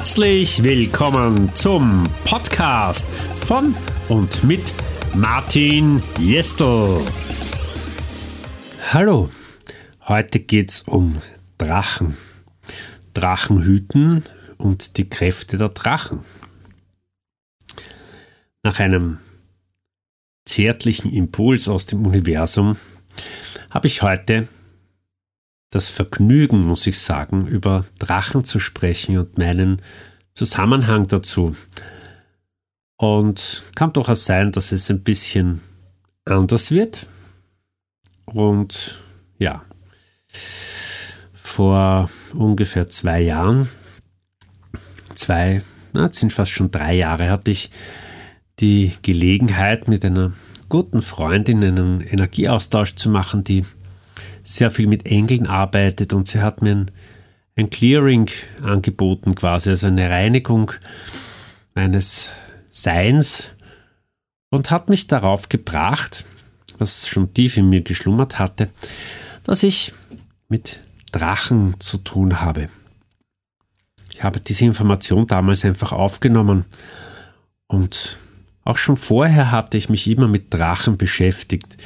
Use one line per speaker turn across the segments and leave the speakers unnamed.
Herzlich willkommen zum Podcast von und mit Martin Jestel. Hallo, heute geht es um Drachen. Drachenhüten und die Kräfte der Drachen. Nach einem zärtlichen Impuls aus dem Universum habe ich heute das Vergnügen, muss ich sagen, über Drachen zu sprechen und meinen Zusammenhang dazu. Und kann durchaus sein, dass es ein bisschen anders wird. Und ja, vor ungefähr zwei Jahren, zwei, na, jetzt sind fast schon drei Jahre, hatte ich die Gelegenheit, mit einer guten Freundin einen Energieaustausch zu machen, die sehr viel mit Engeln arbeitet und sie hat mir ein, ein Clearing angeboten, quasi, also eine Reinigung meines Seins und hat mich darauf gebracht, was schon tief in mir geschlummert hatte, dass ich mit Drachen zu tun habe. Ich habe diese Information damals einfach aufgenommen und auch schon vorher hatte ich mich immer mit Drachen beschäftigt.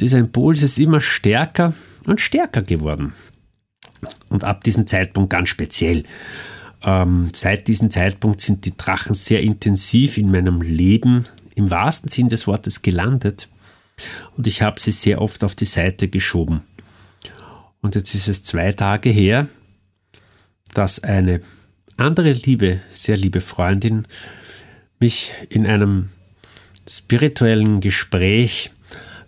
Dieser Impuls ist immer stärker und stärker geworden. Und ab diesem Zeitpunkt ganz speziell. Ähm, seit diesem Zeitpunkt sind die Drachen sehr intensiv in meinem Leben im wahrsten Sinn des Wortes gelandet. Und ich habe sie sehr oft auf die Seite geschoben. Und jetzt ist es zwei Tage her, dass eine andere liebe, sehr liebe Freundin mich in einem spirituellen Gespräch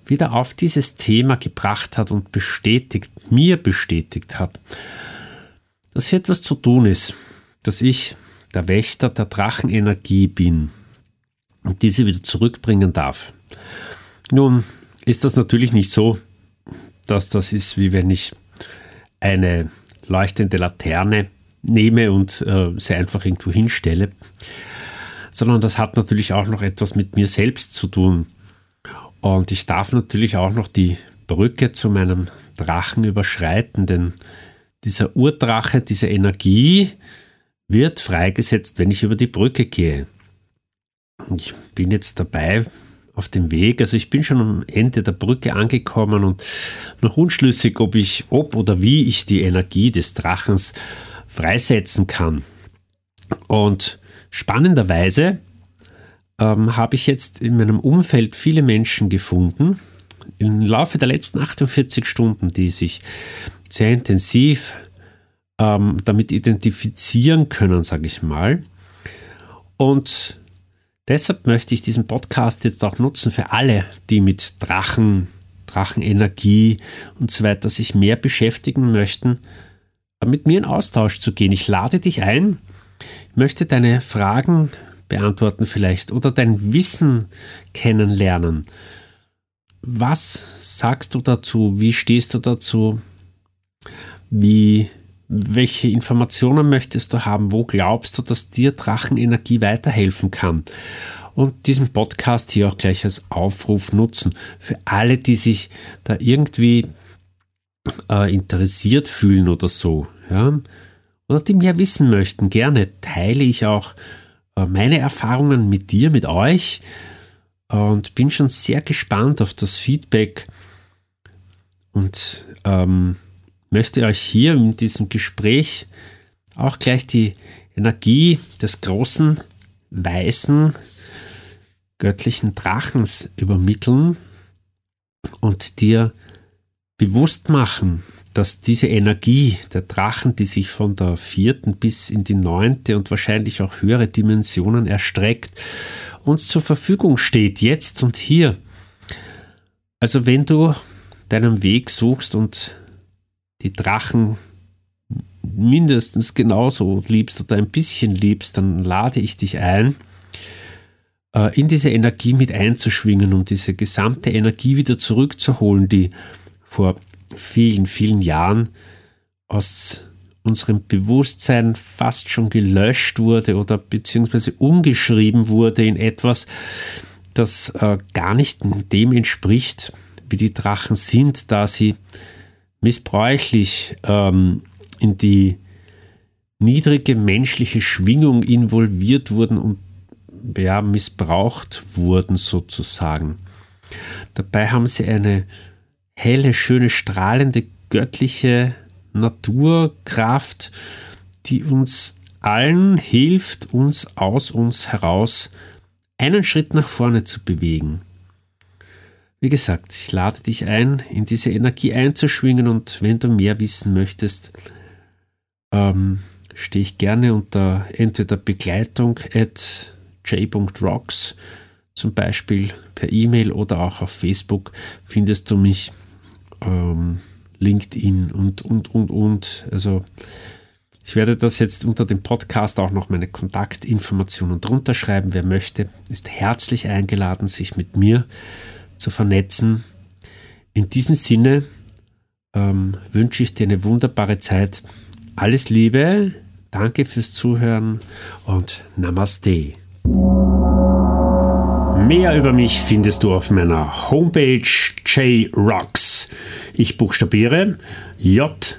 wieder auf dieses Thema gebracht hat und bestätigt, mir bestätigt hat, dass hier etwas zu tun ist, dass ich der Wächter der Drachenenergie bin und diese wieder zurückbringen darf. Nun ist das natürlich nicht so, dass das ist, wie wenn ich eine leuchtende Laterne nehme und äh, sie einfach irgendwo hinstelle, sondern das hat natürlich auch noch etwas mit mir selbst zu tun. Und ich darf natürlich auch noch die Brücke zu meinem Drachen überschreiten, denn dieser Urdrache, diese Energie wird freigesetzt, wenn ich über die Brücke gehe. Ich bin jetzt dabei auf dem Weg, also ich bin schon am Ende der Brücke angekommen und noch unschlüssig, ob ich, ob oder wie ich die Energie des Drachens freisetzen kann. Und spannenderweise ähm, habe ich jetzt in meinem Umfeld viele Menschen gefunden, im Laufe der letzten 48 Stunden, die sich sehr intensiv ähm, damit identifizieren können, sage ich mal. Und deshalb möchte ich diesen Podcast jetzt auch nutzen für alle, die mit Drachen, Drachenenergie und so weiter sich mehr beschäftigen möchten, mit mir in Austausch zu gehen. Ich lade dich ein, ich möchte deine Fragen beantworten vielleicht oder dein Wissen kennenlernen. Was sagst du dazu? Wie stehst du dazu? Wie, welche Informationen möchtest du haben? Wo glaubst du, dass dir Drachenenergie weiterhelfen kann? Und diesen Podcast hier auch gleich als Aufruf nutzen für alle, die sich da irgendwie äh, interessiert fühlen oder so. Ja? Oder die mehr wissen möchten. Gerne teile ich auch meine Erfahrungen mit dir, mit euch. Und bin schon sehr gespannt auf das Feedback. Und ähm, möchte euch hier in diesem Gespräch auch gleich die Energie des großen, weißen, göttlichen Drachens übermitteln und dir bewusst machen, dass diese Energie der Drachen, die sich von der vierten bis in die neunte und wahrscheinlich auch höhere Dimensionen erstreckt, uns zur Verfügung steht, jetzt und hier. Also wenn du deinen Weg suchst und die Drachen mindestens genauso liebst oder ein bisschen liebst, dann lade ich dich ein, äh, in diese Energie mit einzuschwingen, um diese gesamte Energie wieder zurückzuholen, die vor vielen, vielen Jahren aus unserem Bewusstsein fast schon gelöscht wurde oder beziehungsweise umgeschrieben wurde in etwas, das äh, gar nicht dem entspricht, wie die Drachen sind, da sie missbräuchlich ähm, in die niedrige menschliche Schwingung involviert wurden und ja, missbraucht wurden sozusagen. Dabei haben sie eine helle, schöne, strahlende, göttliche Naturkraft, die uns allen hilft, uns aus uns heraus einen Schritt nach vorne zu bewegen. Wie gesagt, ich lade dich ein, in diese Energie einzuschwingen und wenn du mehr wissen möchtest, ähm, stehe ich gerne unter entweder Begleitung at j.rocks zum Beispiel per E-Mail oder auch auf Facebook findest du mich, ähm, LinkedIn und, und, und, und. Also ich werde das jetzt unter dem Podcast auch noch meine Kontaktinformationen drunter schreiben. Wer möchte, ist herzlich eingeladen, sich mit mir zu vernetzen. In diesem Sinne ähm, wünsche ich dir eine wunderbare Zeit. Alles Liebe, danke fürs Zuhören und Namaste. Mehr über mich findest du auf meiner Homepage jrocks. Ich buchstabiere j-a-y.r-o-c-k-s.